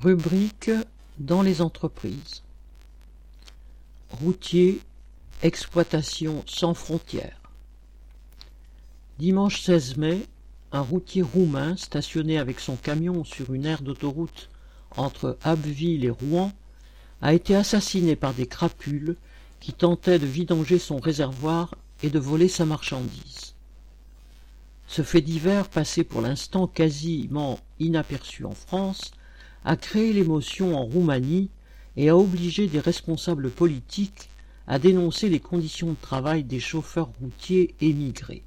Rubrique dans les entreprises. Routier, exploitation sans frontières. Dimanche 16 mai, un routier roumain stationné avec son camion sur une aire d'autoroute entre Abbeville et Rouen a été assassiné par des crapules qui tentaient de vidanger son réservoir et de voler sa marchandise. Ce fait divers, passé pour l'instant quasiment inaperçu en France, a créé l'émotion en Roumanie et a obligé des responsables politiques à dénoncer les conditions de travail des chauffeurs routiers émigrés.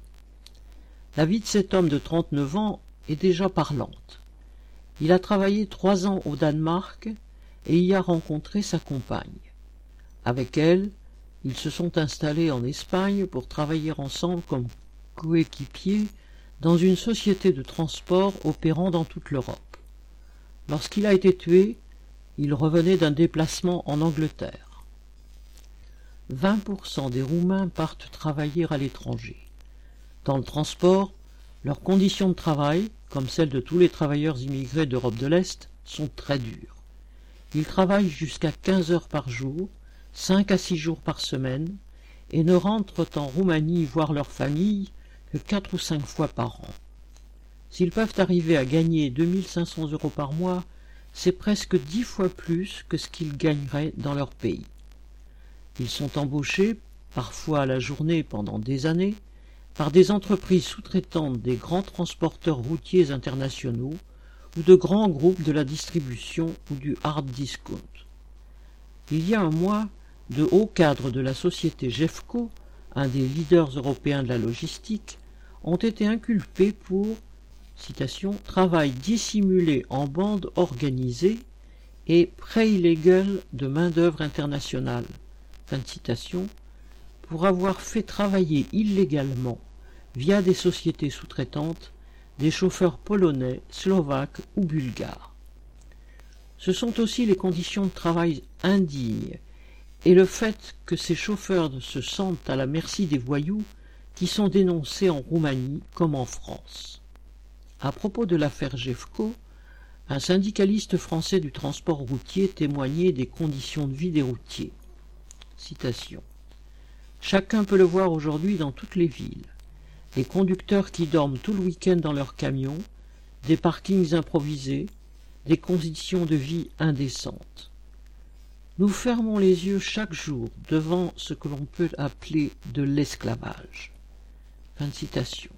La vie de cet homme de 39 ans est déjà parlante. Il a travaillé trois ans au Danemark et y a rencontré sa compagne. Avec elle, ils se sont installés en Espagne pour travailler ensemble comme coéquipiers dans une société de transport opérant dans toute l'Europe. Lorsqu'il a été tué, il revenait d'un déplacement en Angleterre. 20% des Roumains partent travailler à l'étranger. Dans le transport, leurs conditions de travail, comme celles de tous les travailleurs immigrés d'Europe de l'Est, sont très dures. Ils travaillent jusqu'à 15 heures par jour, 5 à 6 jours par semaine, et ne rentrent en Roumanie voir leur famille que 4 ou 5 fois par an. S'ils peuvent arriver à gagner 2500 euros par mois, c'est presque dix fois plus que ce qu'ils gagneraient dans leur pays. Ils sont embauchés, parfois à la journée pendant des années, par des entreprises sous-traitantes des grands transporteurs routiers internationaux ou de grands groupes de la distribution ou du hard discount. Il y a un mois, de hauts cadres de la société Jeffco, un des leaders européens de la logistique, ont été inculpés pour travail dissimulé en bande organisée et prêt illégal de main-d'œuvre internationale, pour avoir fait travailler illégalement, via des sociétés sous-traitantes, des chauffeurs polonais, slovaques ou bulgares. Ce sont aussi les conditions de travail indignes et le fait que ces chauffeurs se sentent à la merci des voyous qui sont dénoncés en Roumanie comme en France. À propos de l'affaire Jeffco, un syndicaliste français du transport routier témoignait des conditions de vie des routiers. Citation. Chacun peut le voir aujourd'hui dans toutes les villes. Les conducteurs qui dorment tout le week-end dans leurs camions, des parkings improvisés, des conditions de vie indécentes. Nous fermons les yeux chaque jour devant ce que l'on peut appeler de l'esclavage. Fin de citation.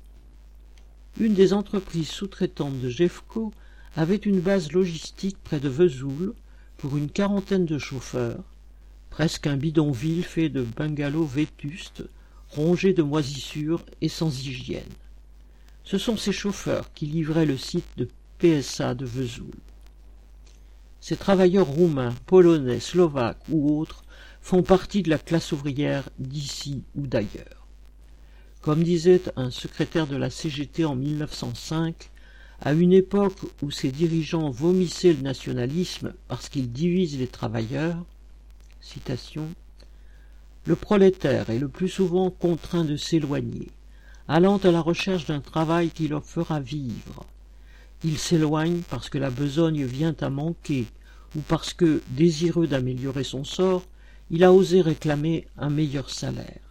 Une des entreprises sous-traitantes de Jeffco avait une base logistique près de Vesoul pour une quarantaine de chauffeurs, presque un bidonville fait de bungalows vétustes, rongés de moisissures et sans hygiène. Ce sont ces chauffeurs qui livraient le site de PSA de Vesoul. Ces travailleurs roumains, polonais, slovaques ou autres font partie de la classe ouvrière d'ici ou d'ailleurs. Comme disait un secrétaire de la CGT en 1905, à une époque où ses dirigeants vomissaient le nationalisme parce qu'il divise les travailleurs, citation, le prolétaire est le plus souvent contraint de s'éloigner, allant à la recherche d'un travail qui leur fera vivre. Il s'éloigne parce que la besogne vient à manquer, ou parce que, désireux d'améliorer son sort, il a osé réclamer un meilleur salaire.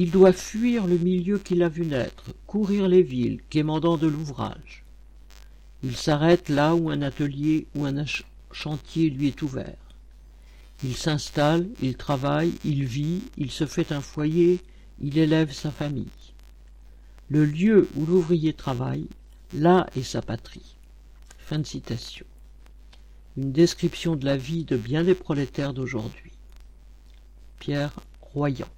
Il doit fuir le milieu qu'il a vu naître, courir les villes, quémandant de l'ouvrage. Il s'arrête là où un atelier ou un chantier lui est ouvert. Il s'installe, il travaille, il vit, il se fait un foyer, il élève sa famille. Le lieu où l'ouvrier travaille, là est sa patrie. Fin de citation. Une description de la vie de bien des prolétaires d'aujourd'hui. Pierre Royan.